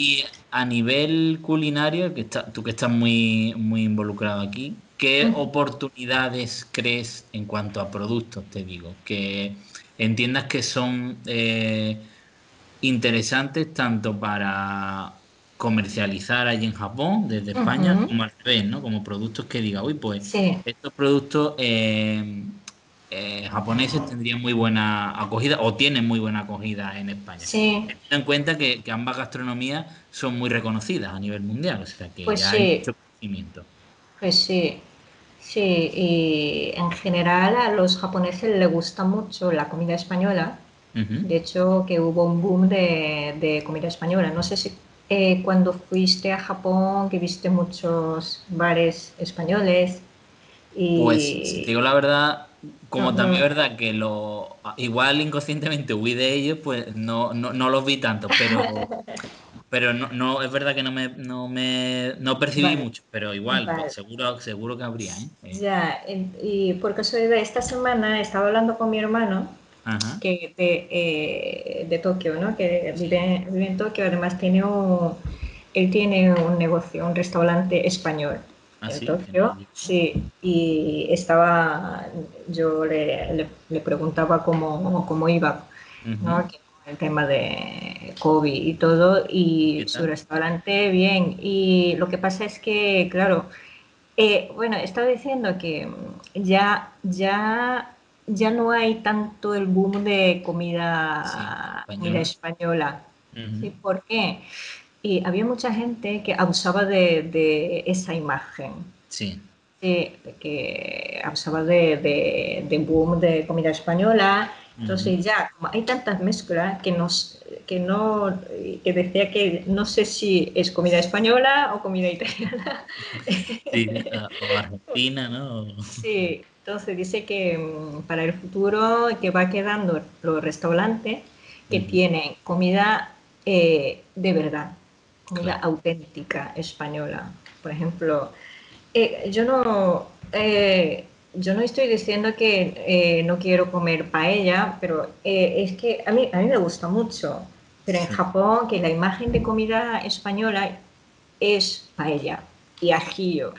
Y a nivel culinario, que está, tú que estás muy, muy involucrado aquí, ¿qué oportunidades crees en cuanto a productos, te digo? Que entiendas que son eh, interesantes tanto para comercializar allí en Japón, desde España, como al revés, ¿no? Como productos que diga, uy, pues estos productos eh, eh, japoneses tendrían muy buena acogida o tienen muy buena acogida en España. Sí. Teniendo en cuenta que, ambas gastronomías son muy reconocidas a nivel mundial, o sea que pues ya hay mucho conocimiento. Pues sí, sí, y en general a los japoneses les gusta mucho la comida española. De hecho, que hubo un boom de, de comida española. No sé si eh, cuando fuiste a Japón, que viste muchos bares españoles. Y... Pues, si te digo la verdad, como también es verdad que lo igual inconscientemente huí de ellos, pues no, no, no los vi tanto, pero pero no, no, es verdad que no me, no me no percibí mucho, pero igual, pues, seguro, seguro que habría, ¿eh? ¿eh? Ya, y por casualidad esta semana estaba hablando con mi hermano que de, eh, de, Tokio, ¿no? que vive, vive, en Tokio, además tiene un, él tiene un negocio, un restaurante español ¿Ah, en Tokio, sí, y estaba, yo le, le, preguntaba cómo, cómo iba, ¿no? el tema de COVID y todo, y su restaurante bien, y lo que pasa es que, claro, eh, bueno, estaba diciendo que ya, ya ya no hay tanto el boom de comida, española. ¿Por qué? Y había mucha gente que abusaba de, esa imagen. Sí. que abusaba de, de, boom de comida española. Entonces ya, como hay tantas mezclas que, nos, que, no, que decía que no sé si es comida española o comida italiana. Sí, o argentina, ¿no? Sí, entonces dice que mm, para el futuro que va quedando los restaurantes que tienen comida eh, de verdad, comida auténtica española. Por ejemplo, eh, yo no eh, yo no estoy diciendo que no quiero comer paella, pero es que a mí, a mí me gusta mucho. Pero en Japón, que la imagen de comida española es paella y ajillo.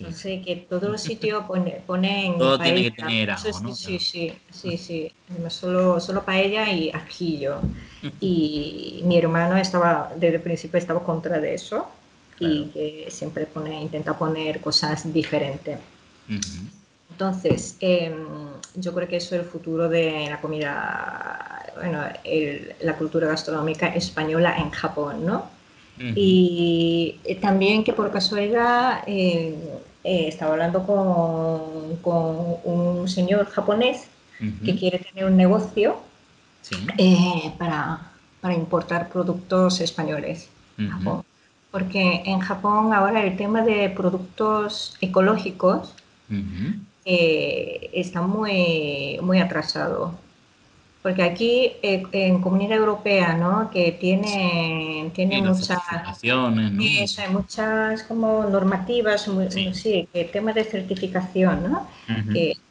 No sé, que todos los sitios ponen Todo tiene que tener sí, Sí, sí, sí, sí. Solo, solo paella y ajillo. Y mi hermano estaba, desde el principio estaba contra de eso y que siempre pone, intenta poner cosas diferentes. Entonces, em, yo creo que eso es el futuro de la comida, bueno, la cultura gastronómica española en Japón, ¿no? Y eh, también que por casualidad eh, eh, estaba hablando con, con, un señor japonés que quiere tener un negocio eh, para, para, importar productos españoles Japón. Porque en Japón ahora el tema de productos ecológicos eh, está muy, muy atrasado. Porque aquí eh, en Comunidad Europea, ¿no? Que tiene, tiene muchas, hay muchas como normativas, sí. que el tema de certificación, ¿no?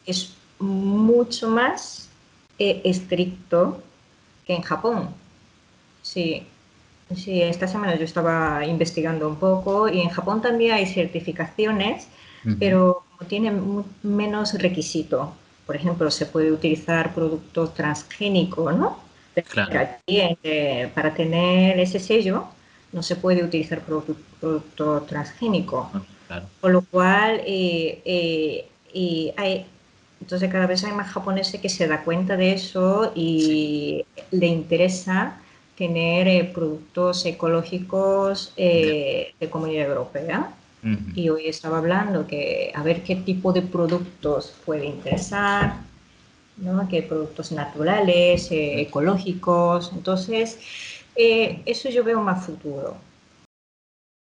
es mucho más eh, estricto que en Japón. Sí, sí, esta semana yo estaba investigando un poco y en Japón también hay certificaciones, pero tienen menos requisito por ejemplo, se puede utilizar productos transgénicos, ¿no? Eh, para tener ese sello no se puede utilizar producto, transgénico. Ah, Con lo cual, eh, eh, hay, entonces cada vez hay más japoneses que se da cuenta de eso y le interesa tener productos ecológicos de comunidad europea. Y hoy estaba hablando que a ver qué tipo de productos puede interesar, ¿no? qué productos naturales, eh, ecológicos. Entonces, eh, eso yo veo más futuro.